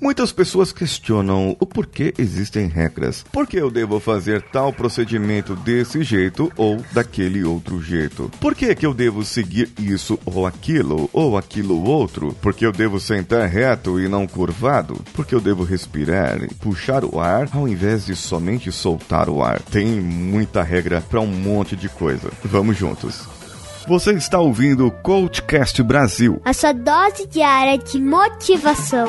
Muitas pessoas questionam o porquê existem regras. Por que eu devo fazer tal procedimento desse jeito ou daquele outro jeito? Por que, que eu devo seguir isso ou aquilo ou aquilo outro? Por que eu devo sentar reto e não curvado? Por que eu devo respirar e puxar o ar ao invés de somente soltar o ar? Tem muita regra para um monte de coisa. Vamos juntos. Você está ouvindo o Coachcast Brasil. A sua dose diária de motivação.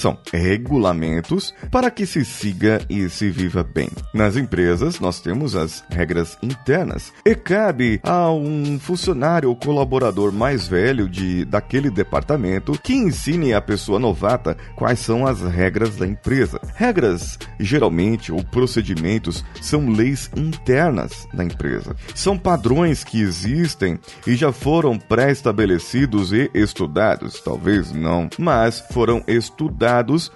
são regulamentos para que se siga e se viva bem. Nas empresas, nós temos as regras internas e cabe a um funcionário ou colaborador mais velho de daquele departamento que ensine a pessoa novata quais são as regras da empresa. Regras, geralmente, ou procedimentos, são leis internas da empresa. São padrões que existem e já foram pré-estabelecidos e estudados, talvez não, mas foram estudados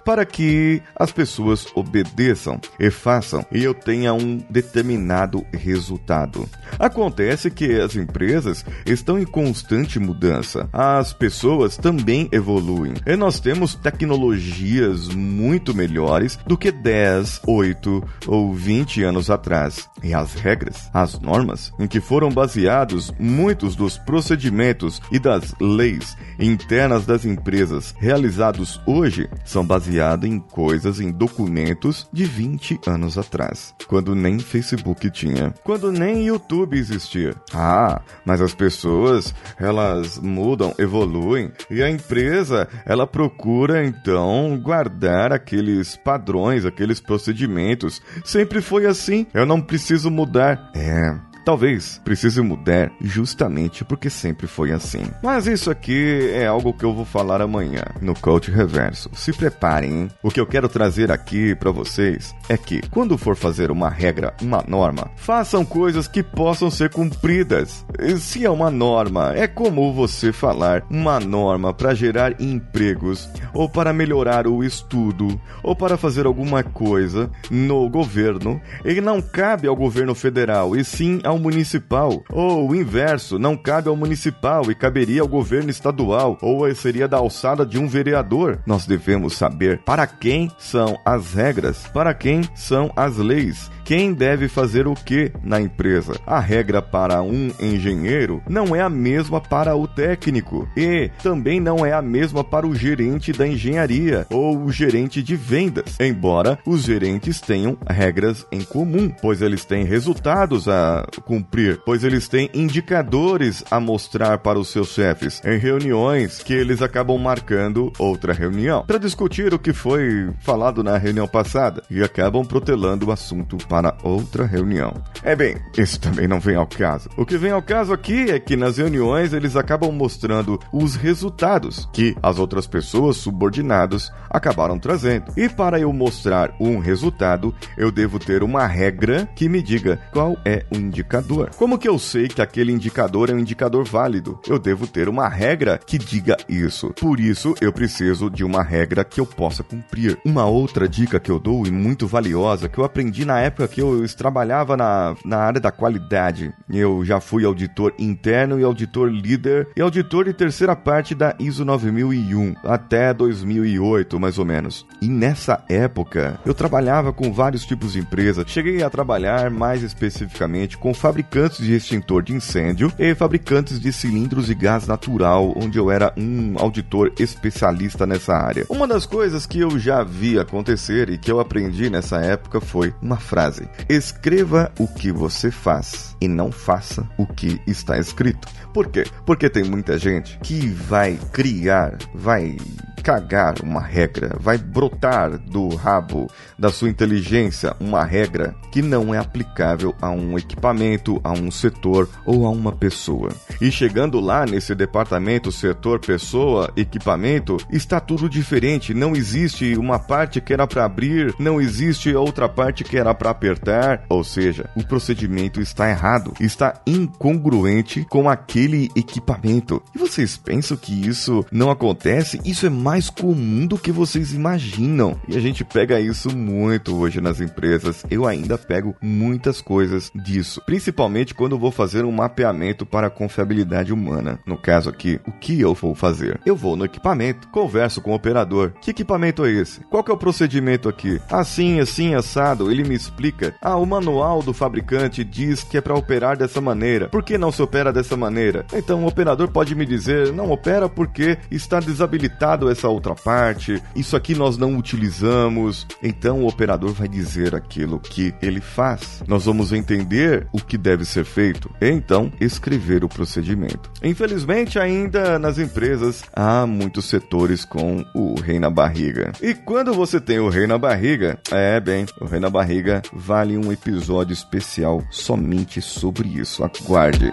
para que as pessoas obedeçam e façam e eu tenha um determinado resultado. Acontece que as empresas estão em constante mudança, as pessoas também evoluem e nós temos tecnologias muito melhores do que 10, 8 ou 20 anos atrás. E as regras, as normas em que foram baseados muitos dos procedimentos e das leis internas das empresas realizados hoje são baseadas em coisas, em documentos de 20 anos atrás, quando nem Facebook tinha, quando nem YouTube existia. Ah, mas as pessoas, elas mudam, evoluem e a empresa, ela procura então guardar aqueles padrões, aqueles procedimentos. Sempre foi assim. Eu não preciso mudar. É, Talvez precise mudar justamente porque sempre foi assim. Mas isso aqui é algo que eu vou falar amanhã no Coach Reverso. Se preparem, hein? O que eu quero trazer aqui para vocês é que quando for fazer uma regra, uma norma, façam coisas que possam ser cumpridas. Se é uma norma, é como você falar uma norma para gerar empregos ou para melhorar o estudo ou para fazer alguma coisa no governo, e não cabe ao governo federal e sim ao municipal. Ou o inverso, não cabe ao municipal e caberia ao governo estadual, ou seria da alçada de um vereador. Nós devemos saber para quem são as regras, para quem são as leis quem deve fazer o que na empresa. A regra para um engenheiro não é a mesma para o técnico e também não é a mesma para o gerente da engenharia ou o gerente de vendas, embora os gerentes tenham regras em comum, pois eles têm resultados a cumprir, pois eles têm indicadores a mostrar para os seus chefes em reuniões que eles acabam marcando outra reunião para discutir o que foi falado na reunião passada e acabam protelando o assunto para outra reunião. É bem, isso também não vem ao caso. O que vem ao caso aqui é que nas reuniões eles acabam mostrando os resultados que as outras pessoas subordinadas acabaram trazendo. E para eu mostrar um resultado, eu devo ter uma regra que me diga qual é o indicador. Como que eu sei que aquele indicador é um indicador válido? Eu devo ter uma regra que diga isso. Por isso, eu preciso de uma regra que eu possa cumprir. Uma outra dica que eu dou e muito valiosa que eu aprendi na época que eu trabalhava na, na área da qualidade. Eu já fui auditor interno e auditor líder e auditor de terceira parte da ISO 9001 até 2008, mais ou menos. E nessa época, eu trabalhava com vários tipos de empresas. Cheguei a trabalhar mais especificamente com fabricantes de extintor de incêndio e fabricantes de cilindros de gás natural, onde eu era um auditor especialista nessa área. Uma das coisas que eu já vi acontecer e que eu aprendi nessa época foi uma frase: Escreva o que você faz e não faça o que está escrito. Por quê? Porque tem muita gente que vai criar, vai cagar uma regra, vai brotar do rabo da sua inteligência uma regra que não é aplicável a um equipamento, a um setor ou a uma pessoa. E chegando lá nesse departamento, setor, pessoa, equipamento, está tudo diferente. Não existe uma parte que era para abrir, não existe outra parte que era para apertar. Ou seja, o procedimento está errado, está incongruente com aquele equipamento. E vocês pensam que isso não acontece? Isso é mais comum do que vocês imaginam. E a gente pega isso muito hoje nas empresas. Eu ainda pego muitas coisas disso, principalmente quando vou fazer um mapeamento para confiabilidade humana. No caso aqui, o que eu vou fazer? Eu vou no equipamento, converso com o operador. Que equipamento é esse? Qual é o procedimento aqui? Assim, assim, assado. Ele me explica. Ah, o manual do fabricante diz que é para operar dessa maneira. Por que não se opera dessa maneira? Então o operador pode me dizer, não opera porque está desabilitado essa outra parte. Isso aqui nós não utilizamos. Então o operador vai dizer aquilo que ele faz. Nós vamos entender o que deve ser feito. E então escrever o procedimento. Infelizmente, ainda nas empresas há muitos setores com o rei na barriga. E quando você tem o rei na barriga, é bem, o rei na barriga vale um episódio especial somente sobre isso. Aguarde.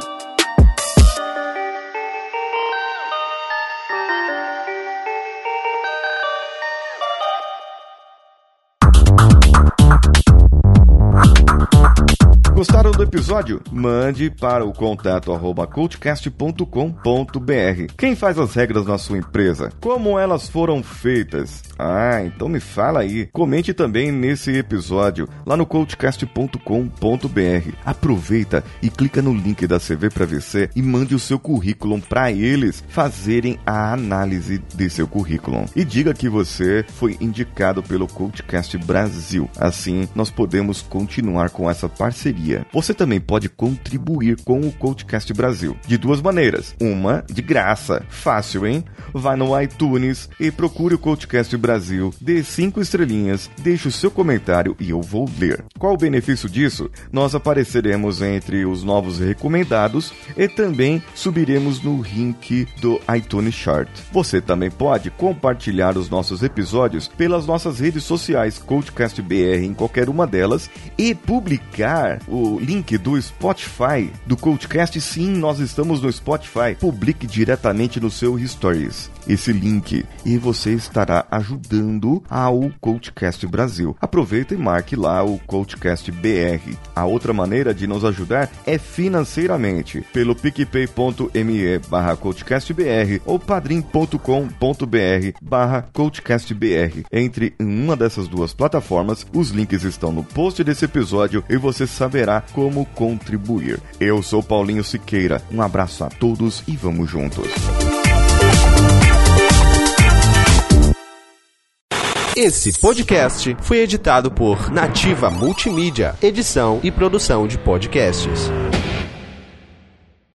Episódio? Mande para o contato arroba coachcast.com.br. Quem faz as regras na sua empresa? Como elas foram feitas? Ah, então me fala aí. Comente também nesse episódio lá no coachcast.com.br. Aproveita e clica no link da CV para VC e mande o seu currículo para eles fazerem a análise de seu currículo. E diga que você foi indicado pelo Coachcast Brasil. Assim, nós podemos continuar com essa parceria você também pode contribuir com o Coachcast Brasil de duas maneiras. Uma, de graça. Fácil, hein? Vá no iTunes e procure o Coachcast Brasil, dê cinco estrelinhas, deixe o seu comentário e eu vou ler. Qual o benefício disso? Nós apareceremos entre os novos recomendados e também subiremos no rank do iTunes Chart. Você também pode compartilhar os nossos episódios pelas nossas redes sociais, Coachcast BR em qualquer uma delas e publicar o link do Spotify do Coachcast, sim, nós estamos no Spotify. Publique diretamente no seu Stories esse link e você estará ajudando ao Coachcast Brasil. Aproveita e marque lá o Coachcast BR. A outra maneira de nos ajudar é financeiramente pelo picpay.me barra coachcastbr ou padrim.com.br barra coachcastbr. Entre em uma dessas duas plataformas, os links estão no post desse episódio e você saberá como contribuir. Eu sou Paulinho Siqueira, um abraço a todos e vamos juntos. Esse podcast foi editado por Nativa Multimídia, edição e produção de podcasts.